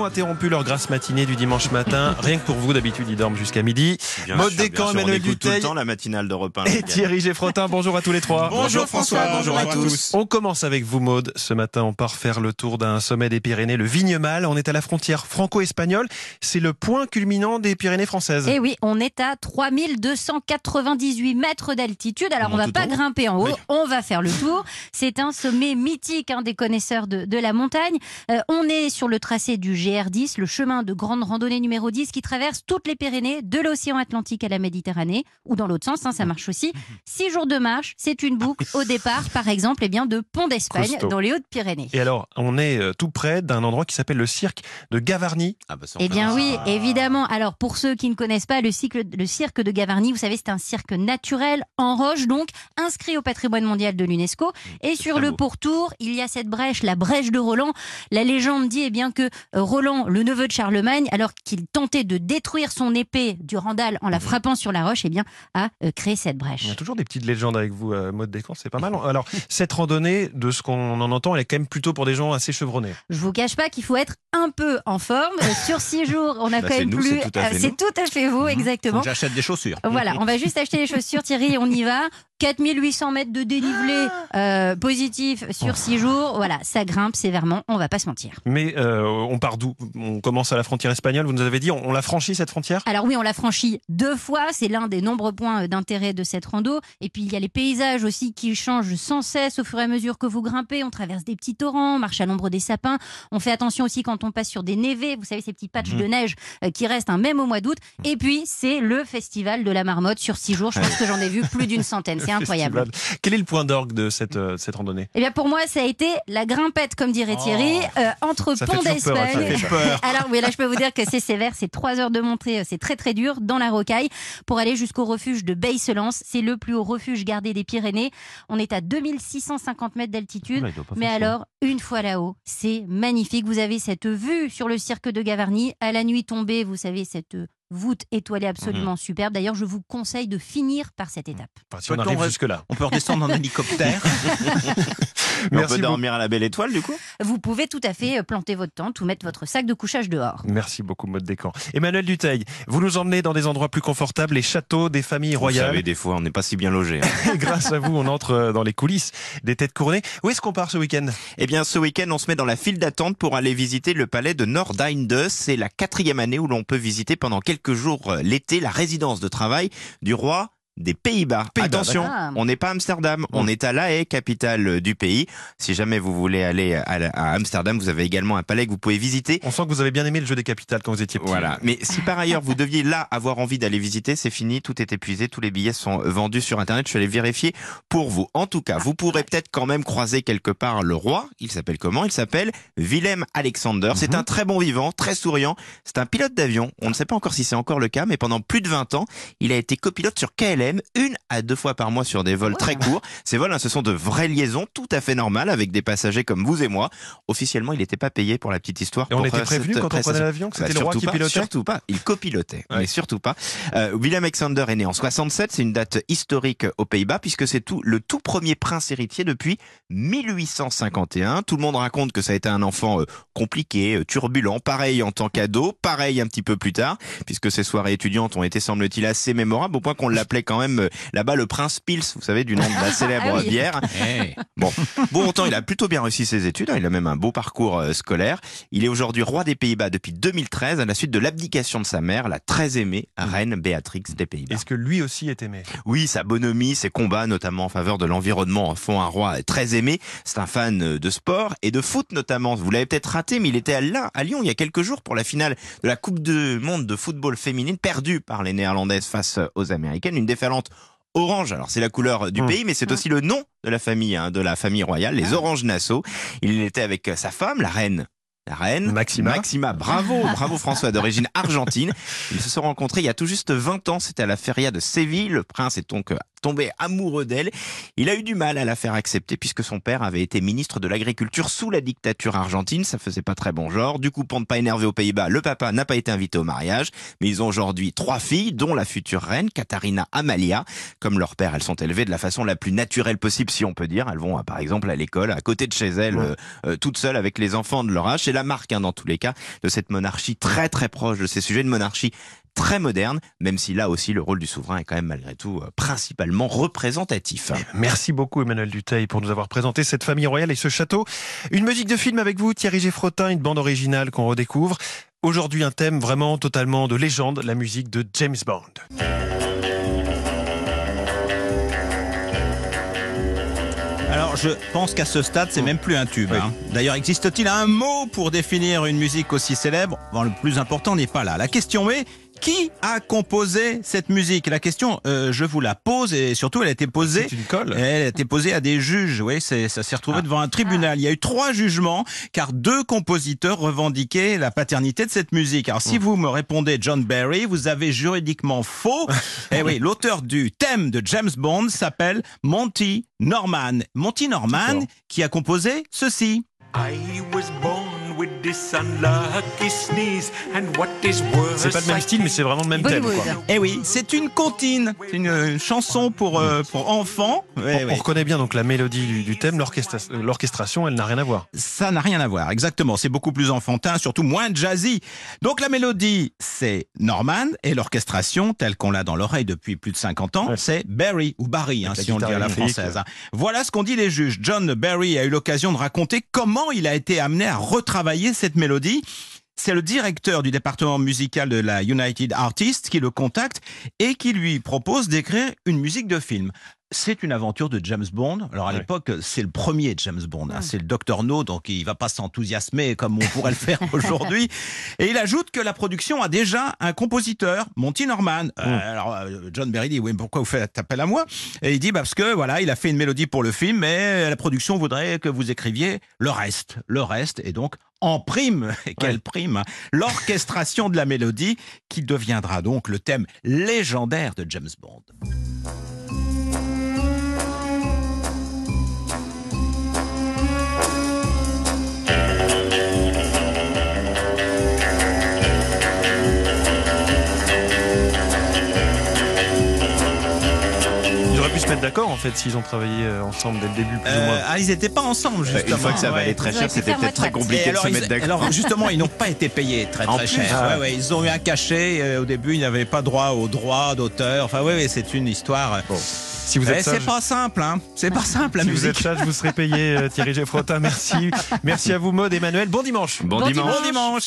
ont interrompu leur grasse matinée du dimanche matin. Rien que pour vous, d'habitude, ils dorment jusqu'à midi. Bien bien Descamps, Emmanuel temps la matinale d'Europe 1. et Thierry Geffrotin. Bonjour à tous les trois. Bonjour François, bonjour à tous. On commence avec vous, Maude. Ce matin, on part faire le tour d'un sommet des Pyrénées, le Vignemal. On est à la frontière franco-espagnole. C'est le point culminant des Pyrénées françaises. Et oui, on est à 3298 mètres d'altitude. Alors, On on va pas grimper en haut, Oui. on va faire le tour. C'est un sommet mythique hein, des connaisseurs de, de la montagne. Euh, on est sur le tracé du GR10, le chemin de grande randonnée numéro 10 qui traverse toutes les Pyrénées, de l'océan Atlantique à la Méditerranée, ou dans l'autre sens, hein, ça marche aussi. Six jours de marche, c'est une boucle au départ, par exemple, eh bien, de Pont d'Espagne, dans les Hautes-Pyrénées. Et alors, on est euh, tout près d'un endroit qui s'appelle le cirque de Gavarnie. Ah bah, Eh bien oui, ça. évidemment. Alors pour ceux qui ne connaissent pas le, cycle, le cirque de Gavarnie, vous savez, c'est un cirque naturel en roche, donc inscrit au patrimoine mondial de l'UNESCO. Et sur le beau. pourtour, il y a cette brèche, la brèche de Roland. La légende dit eh bien que euh, Roland, le neveu de Charlemagne, alors qu'il tentait de détruire son épée du Randal en la frappant sur la roche, eh bien a euh, créé cette brèche. Il y a toujours des petites légendes avec vous, euh, Maude Descamps, c'est pas mal. Alors, cette randonnée, de ce qu'on en entend, elle est quand même plutôt pour des gens assez chevronnés. Je vous cache pas qu'il faut être un peu en forme. Euh, Sur six jours, on a Bah, quand même nous, plus. c'est tout à fait c'est nous. tout à fait vous, exactement. Faut que j'achète des chaussures. Voilà, on va juste acheter les chaussures, Thierry, on y va. 4800 mètres de dénivelé euh, positif sur 6 jours. Voilà, ça grimpe sévèrement, on va pas se mentir. Mais euh, on part d'où On commence à la frontière espagnole, vous nous avez dit, on, on l'a franchi cette frontière? Alors oui, on l'a franchi deux fois, c'est l'un des nombreux points euh, d'intérêt de cette rando. Et puis il y a les paysages aussi qui changent sans cesse au fur et à mesure que vous grimpez. On traverse des petits torrents, on marche à l'ombre des sapins. On fait attention aussi quand on passe sur des névés, vous savez ces petits patchs de neige euh, qui restent un même au mois d'août. Et puis c'est le festival de la marmotte sur 6 jours. Je pense que j'en ai vu plus d'une centaine, c'est incroyable. Festival. Quel est le point d'orgue de cette, euh, cette randonnée? Eh bien pour moi, ça a été la grimpette, comme dirait Thierry, euh, entre Ça Pont ça d'Espagne. Peur. Alors oui, là je peux vous dire que c'est sévère, c'est trois heures de montée, euh, c'est très très dur dans la rocaille pour aller jusqu'au refuge de Beille-Selance. C'est le plus haut refuge gardé des Pyrénées. On est à 2650 mètres d'altitude. Pas Mais alors, une fois là-haut, c'est magnifique. Vous avez cette vue sur le cirque de Gavarnie. À la nuit tombée, vous savez, cette voûte étoilée absolument superbe. D'ailleurs, je vous conseille de finir par cette étape. Enfin, si on arrive jusque-là. On peut redescendre en hélicoptère. On Merci peut beaucoup. dormir à la belle étoile du coup Vous pouvez tout à fait euh, planter votre tente ou mettre votre sac de couchage dehors. Merci beaucoup, Maude Descamps. Emmanuel Duteil, vous nous emmenez dans des endroits plus confortables, les châteaux des familles Vous royales. savez, des fois on n'est pas si bien logé. hein. Grâce à vous, on entre euh, dans les coulisses des têtes couronnées. Où est-ce qu'on part ce week-end? Eh bien, ce week-end, on se met dans la file d'attente pour aller visiter le palais de Noordeinde. C'est la quatrième année où l'on peut visiter pendant quelques jours euh, l'été la résidence de travail du roi des Pays-Bas. Attention, on n'est pas à Amsterdam, on est à La Haye, capitale euh, du pays. Si jamais vous voulez aller à, Amsterdam, vous avez également un palais que vous pouvez visiter. On sent que vous avez bien aimé le jeu des capitales quand vous étiez petit. Voilà. Mais si par ailleurs vous deviez là avoir envie d'aller visiter, c'est fini, tout est épuisé, tous les billets sont vendus sur internet. Je suis allé vérifier pour vous. En tout cas, vous pourrez peut-être quand même croiser quelque part le roi. Il s'appelle comment? Il s'appelle Willem Alexander. C'est Mhm. un très bon vivant, très souriant. C'est un pilote d'avion. On ne sait pas encore si c'est encore le cas, mais pendant plus de 20 ans, il a été copilote sur KLM, une à deux fois par mois sur des vols très courts. Ces vols, hein, ce sont de vraies liaisons tout à fait normales avec des passagers comme vous et moi. Officiellement, il n'était pas payé pour la petite histoire. Et on était faire prévenu quand on prenait l'avion que Bah, c'était le roi qui pas, pilotait Surtout pas, il copilotait, Ouais. mais surtout pas. Euh, William Alexander est né en 67, c'est une date historique aux Pays-Bas puisque c'est tout le tout premier prince héritier depuis 1851. Tout le monde raconte que ça a été un enfant euh, compliqué, euh, turbulent, pareil en tant qu'ado, pareil un petit peu plus tard, puisque ses soirées étudiantes ont été semble-t-il assez mémorables au point qu'on l'appelait quand même euh, là-bas le prince Pils, vous savez du nom de la célèbre Ah oui. bière. Bon, bon autant il a plutôt bien réussi ses études, hein, il a même un beau parcours euh, scolaire. Il est aujourd'hui roi des Pays-Bas depuis 2013 à la suite de l'abdication de sa mère, la très aimée reine Béatrix des Pays-Bas. Est-ce que lui aussi est aimé? Oui, sa bonhomie, ses combats, notamment en faveur de l'environnement, font un roi très aimé. C'est un fan euh, de sport et de foot notamment. Vous l'avez peut-être raté, mais il était à, là, à Lyon il y a quelques jours pour la finale de la Coupe du Monde de football féminine, perdue par les Néerlandaises face aux Américaines. Une orange. Alors c'est la couleur du Mmh. pays, mais c'est aussi le nom de la famille, hein, de la famille royale, les Oranges Nassau. Il était avec sa femme, la reine. La reine Maxima. Maxima, bravo, bravo François, d'origine argentine. Ils se sont rencontrés il y a tout juste 20 ans, c'était à la feria de Séville. Le prince est donc euh, tombé amoureux d'elle. Il a eu du mal à la faire accepter puisque son père avait été ministre de l'Agriculture sous la dictature argentine. Ça faisait pas très bon genre. Du coup, pour ne pas énerver aux Pays-Bas, le papa n'a pas été invité au mariage. Mais ils ont aujourd'hui trois filles, dont la future reine, Katharina Amalia. Comme leur père, elles sont élevées de la façon la plus naturelle possible, si on peut dire. Elles vont, euh, par exemple, à l'école, à côté de chez elles, Ouais. euh, euh, toutes seules avec les enfants de leur âge. C'est marque hein, dans tous les cas de cette monarchie très très proche de ces sujets, une monarchie très moderne, même si là aussi le rôle du souverain est quand même malgré tout euh, principalement représentatif. Merci beaucoup Emmanuel Duteil pour nous avoir présenté cette famille royale et ce château. Une musique de film avec vous, Thierry Geffrotin, une bande originale qu'on redécouvre. Aujourd'hui un thème vraiment totalement de légende, la musique de James Bond. Alors, je pense qu'à ce stade, c'est même plus un tube. Oui. hein. D'ailleurs, existe-t-il un mot pour définir une musique aussi célèbre? Bon, le plus important n'est pas là. La question est qui a composé cette musique? La question, euh, je vous la pose et surtout, elle a été posée. C'est une colle. Elle a été posée à des juges, oui, c'est, ça s'est retrouvé Ah. devant un tribunal. Il y a eu trois jugements, car deux compositeurs revendiquaient la paternité de cette musique. Alors, si vous me répondez John Barry, vous avez juridiquement faux. eh oui, l'auteur du thème de James Bond s'appelle Monty Norman. Monty Norman, qui a composé ceci. I was born with this unlucky sneeze, and what is worse, C'est pas le même style, mais c'est vraiment le même thème. Quoi. Eh oui, c'est une comptine, c'est une, une chanson pour, euh, pour enfants. On, on reconnaît bien donc la mélodie du, du thème, euh, l'orchestration, elle n'a rien à voir. Ça n'a rien à voir, exactement. C'est beaucoup plus enfantin, surtout moins jazzy. Donc la mélodie, c'est Norman, et l'orchestration, telle qu'on l'a dans l'oreille depuis plus de 50 ans, Ouais. c'est Barry, ou Barry, hein, si on le dit à la française. hein. Voilà ce qu'ont dit les juges. John Barry a eu l'occasion de raconter comment il a été amené à retravailler cette mélodie. C'est le directeur du département musical de la United Artists qui le contacte et qui lui propose d'écrire une musique de film. C'est une aventure de James Bond. Alors à Ouais. l'époque, c'est le premier James Bond. hein. C'est le Docteur No, donc il va pas s'enthousiasmer comme on pourrait le faire aujourd'hui. Et il ajoute que la production a déjà un compositeur, Monty Norman. Euh, alors euh, John Berry dit oui, mais pourquoi vous faites appel à moi? Et il dit bah, parce que voilà, il a fait une mélodie pour le film, mais la production voudrait que vous écriviez le reste, le reste, et donc en prime, et quelle Ouais. prime, hein, l'orchestration de la mélodie qui deviendra donc le thème légendaire de James Bond. Mettre d'accord en fait s'ils ont travaillé euh, ensemble dès le début plus ou Euh, moins. ah, ils n'étaient pas ensemble, justement. Une fois que ça Ouais. valait très Ils cher, c'était peut-être très compliqué Et de alors, se ils- mettre d'accord. alors, justement, ils n'ont pas été payés très En très plus, cher. ah. Ouais, ouais, ils ont eu un cachet. euh, au début, ils n'avaient pas droit aux droits d'auteur. Enfin, ouais, ouais, c'est une histoire. Bon. Si vous eh, êtes c'est pas simple, hein. C'est pas simple la si vous êtes sage, vous serez payé. Thierry Geffrotin, merci. Merci à vous, Maud, Emmanuel. Bon dimanche. Bon Bon dimanche. Bon dimanche.